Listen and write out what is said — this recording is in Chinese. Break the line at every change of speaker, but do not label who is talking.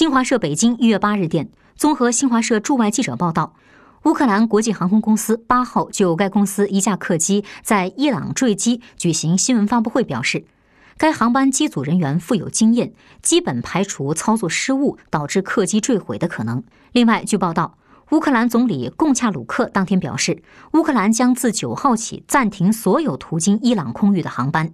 新华社北京一月八日电综合新华社驻外记者报道乌克兰国际航空公司八号就该公司一架客机在伊朗坠机举行新闻发布会表示该航班机组人员富有经验基本排除操作失误导致客机坠毁的可能。另外据报道乌克兰总理贡恰鲁克当天表示乌克兰将自九号起暂停所有途经伊朗空域的航班。